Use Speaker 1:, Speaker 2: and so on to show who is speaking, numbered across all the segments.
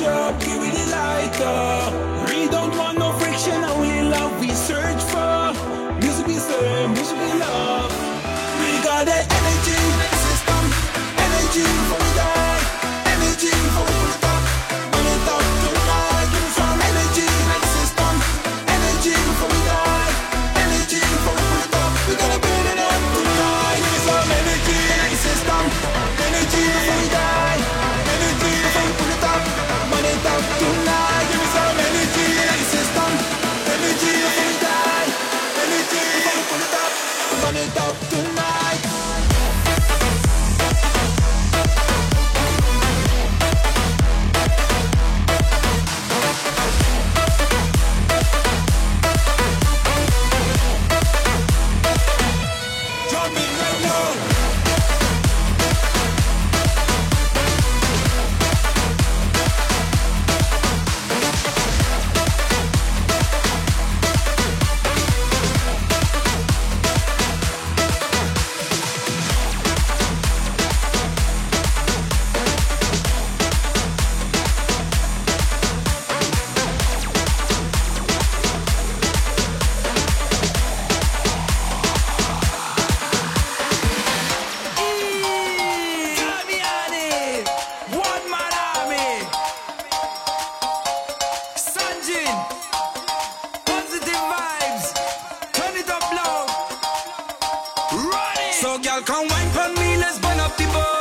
Speaker 1: torch up, give me the
Speaker 2: lighter. We don't want no friction, only love we search for. Music is love, music is love. We got it. Girl, come wine for me, let's burn up the boat.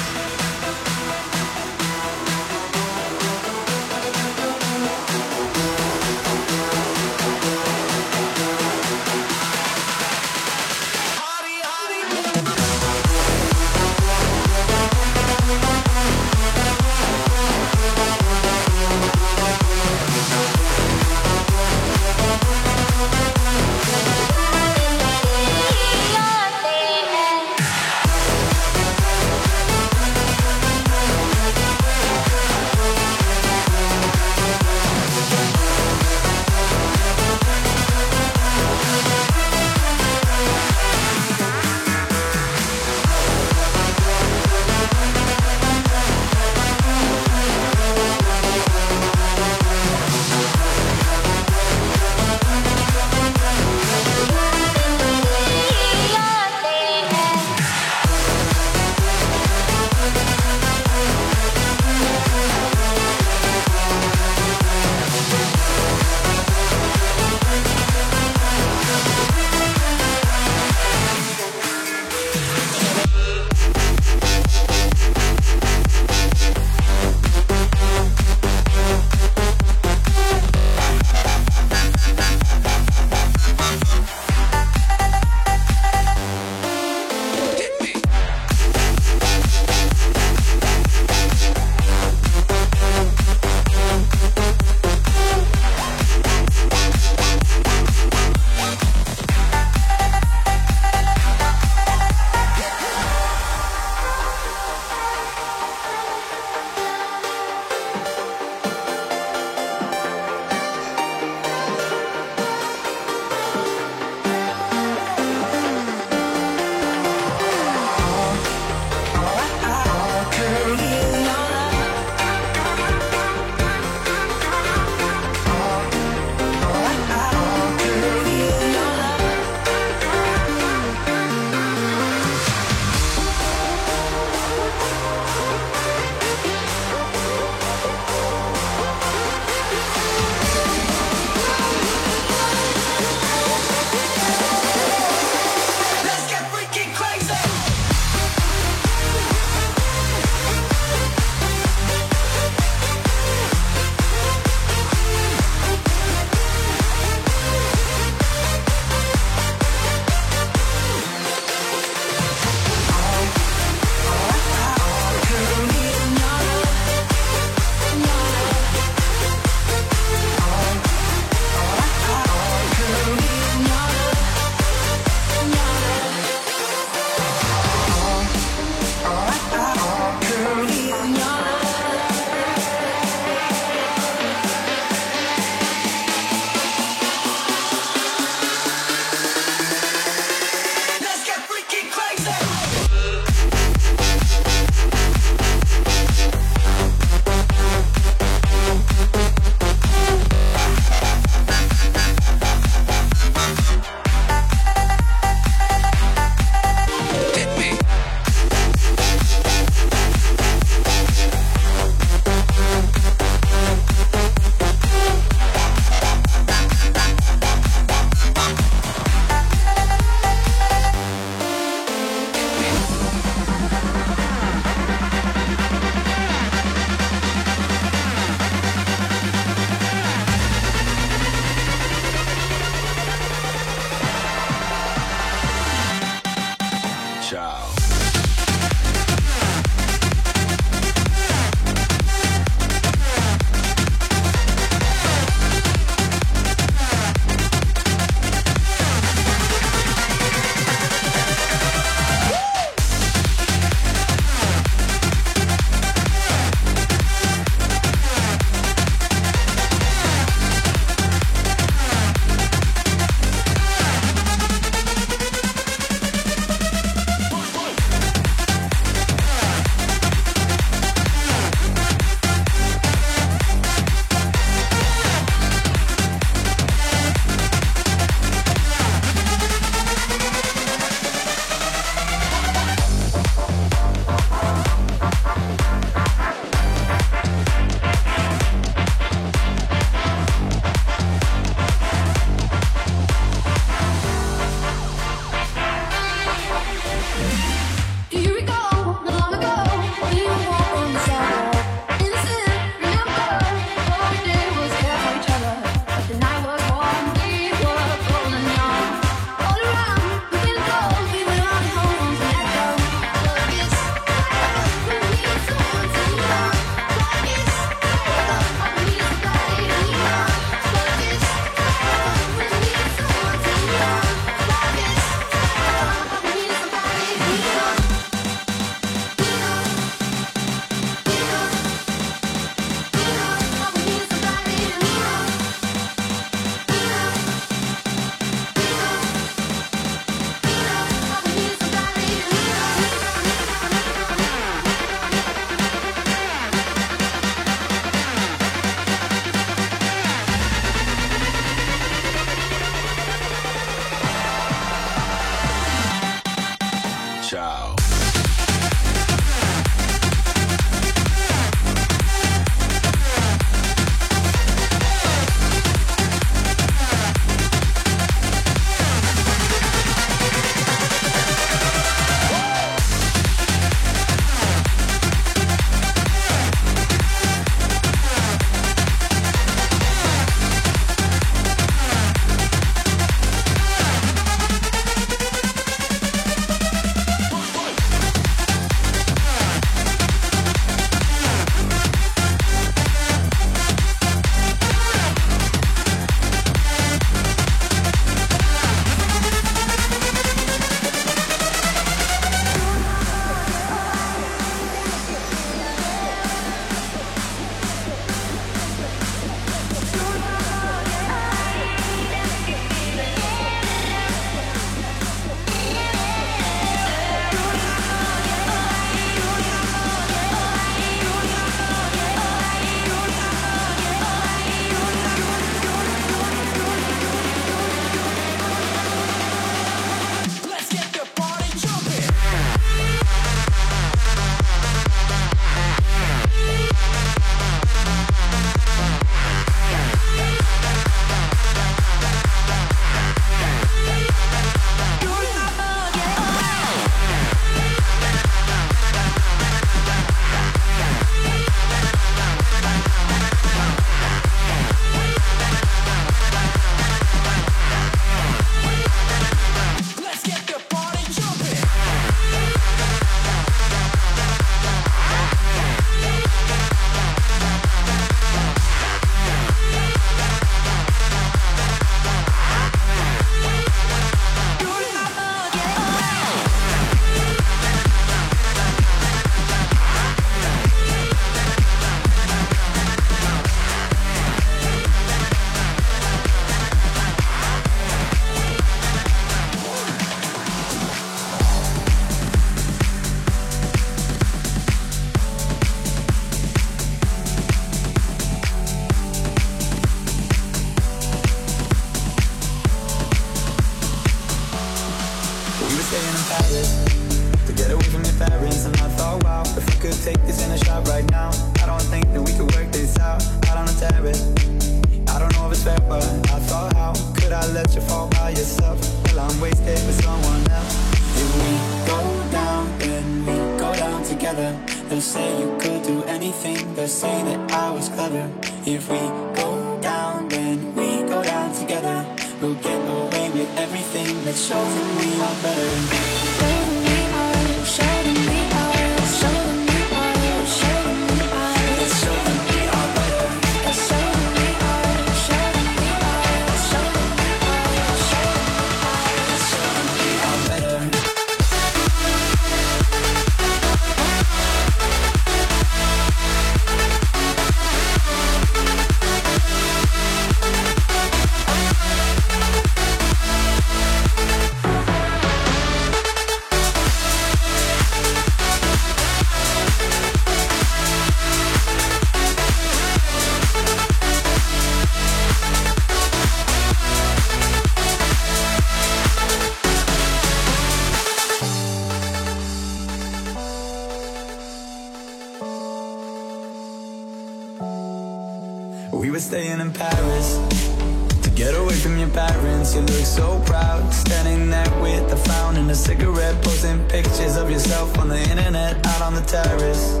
Speaker 3: Of yourself on the internet out on the terrace.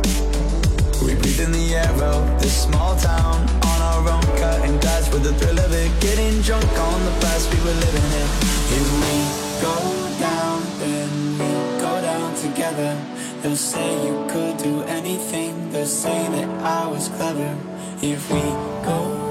Speaker 3: We breathe in the air of this small town on our own, cutting glass with the thrill of it, getting drunk on the past we were living in. If we go down, then we go down together. They'll say you could do anything. They'll say that I was clever. If we go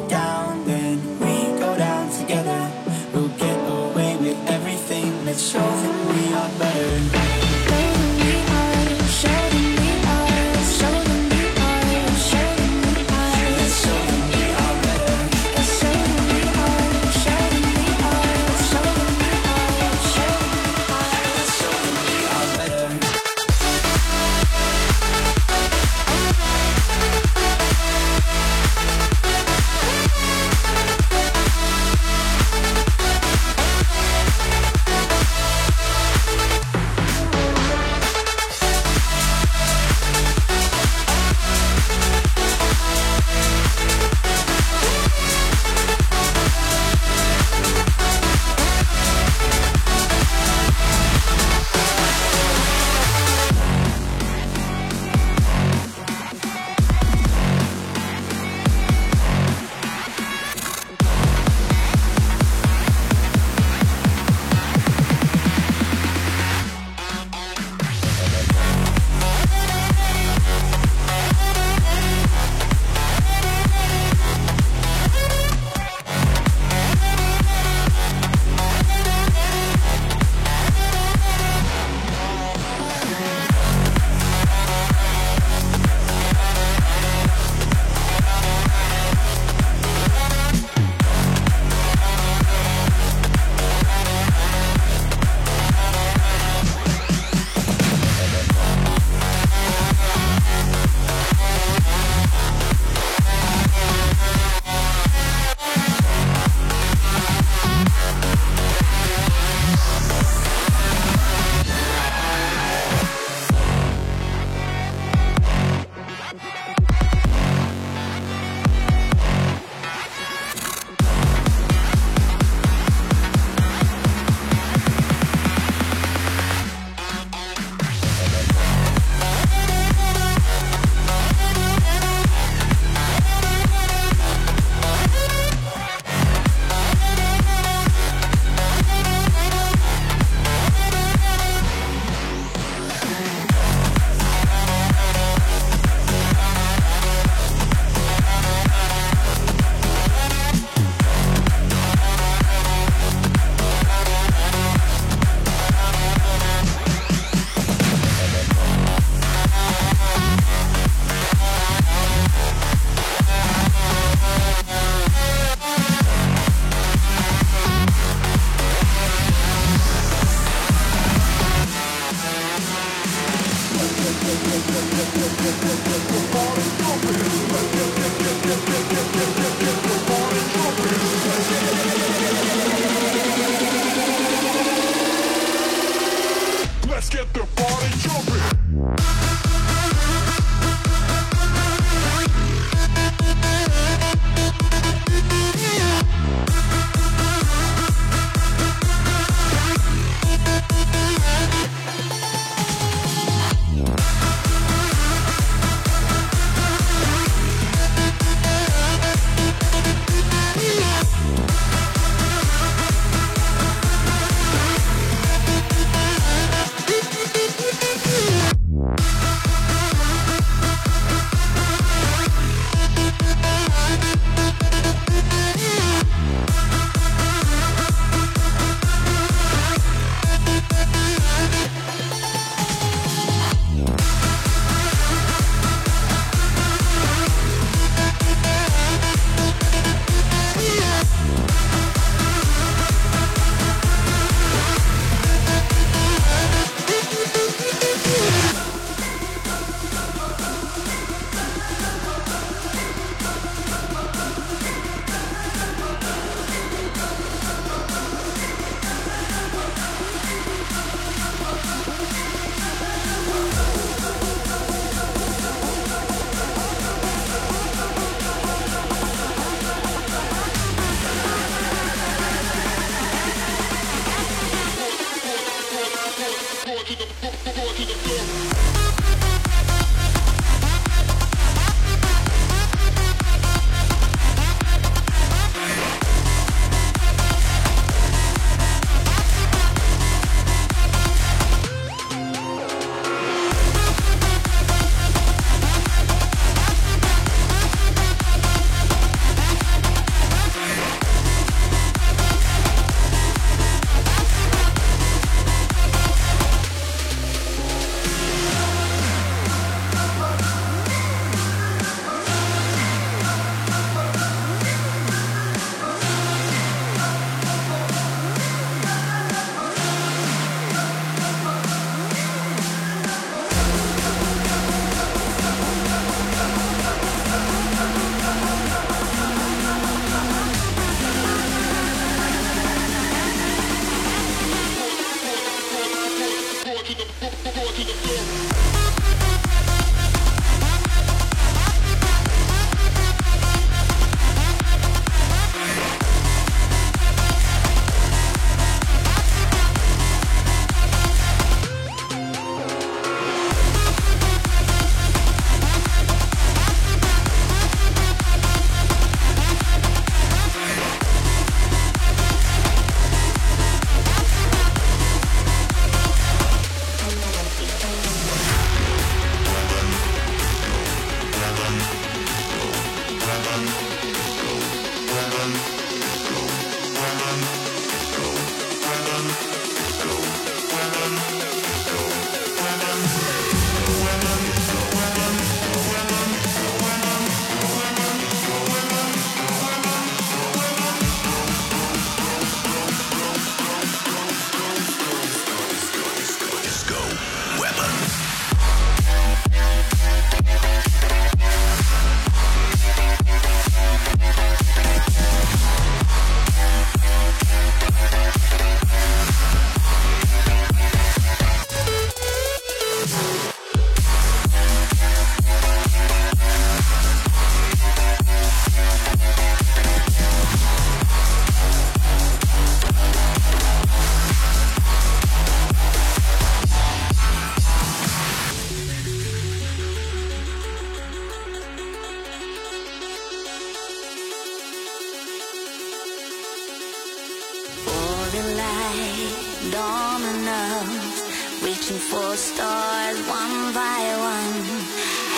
Speaker 4: sky, dominoes, reaching for stars one by one.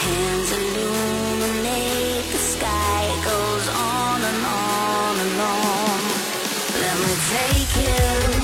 Speaker 4: Hands illuminate the sky, it goes on and on and on. Let me take you.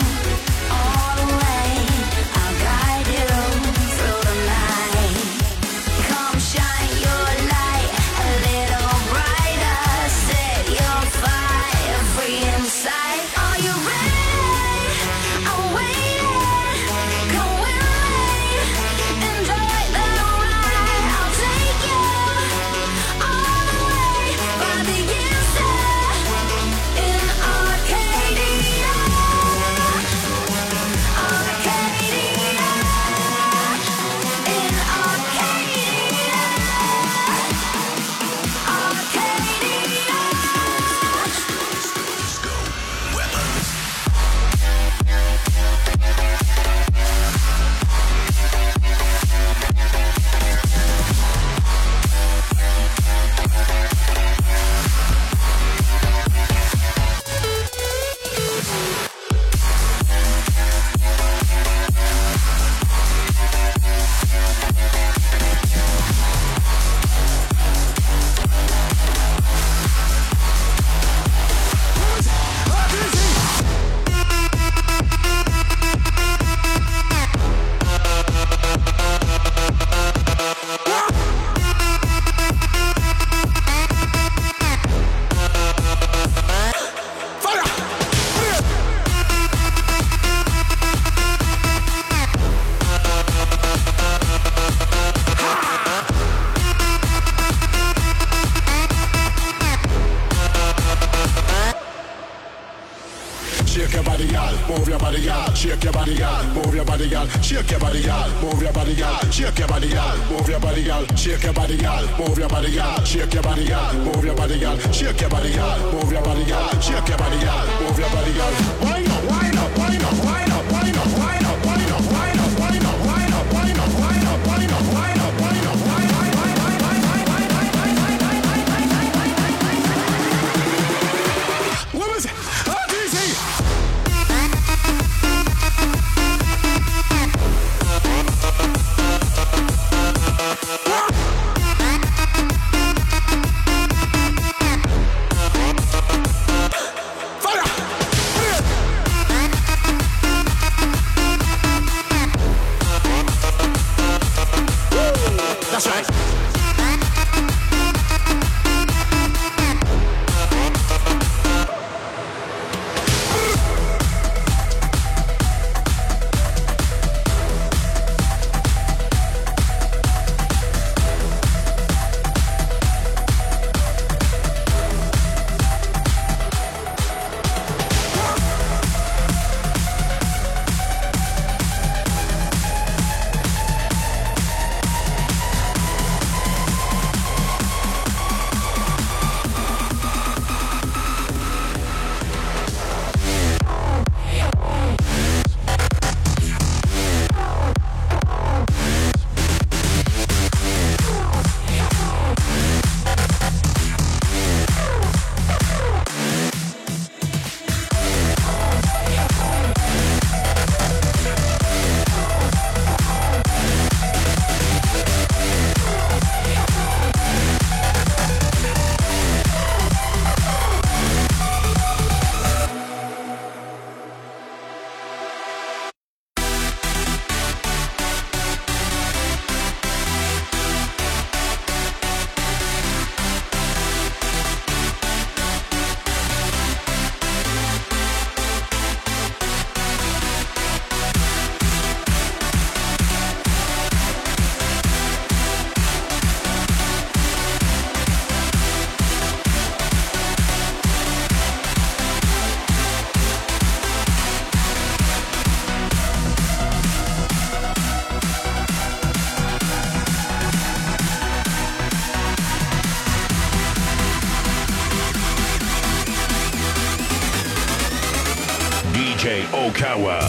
Speaker 5: Okawa.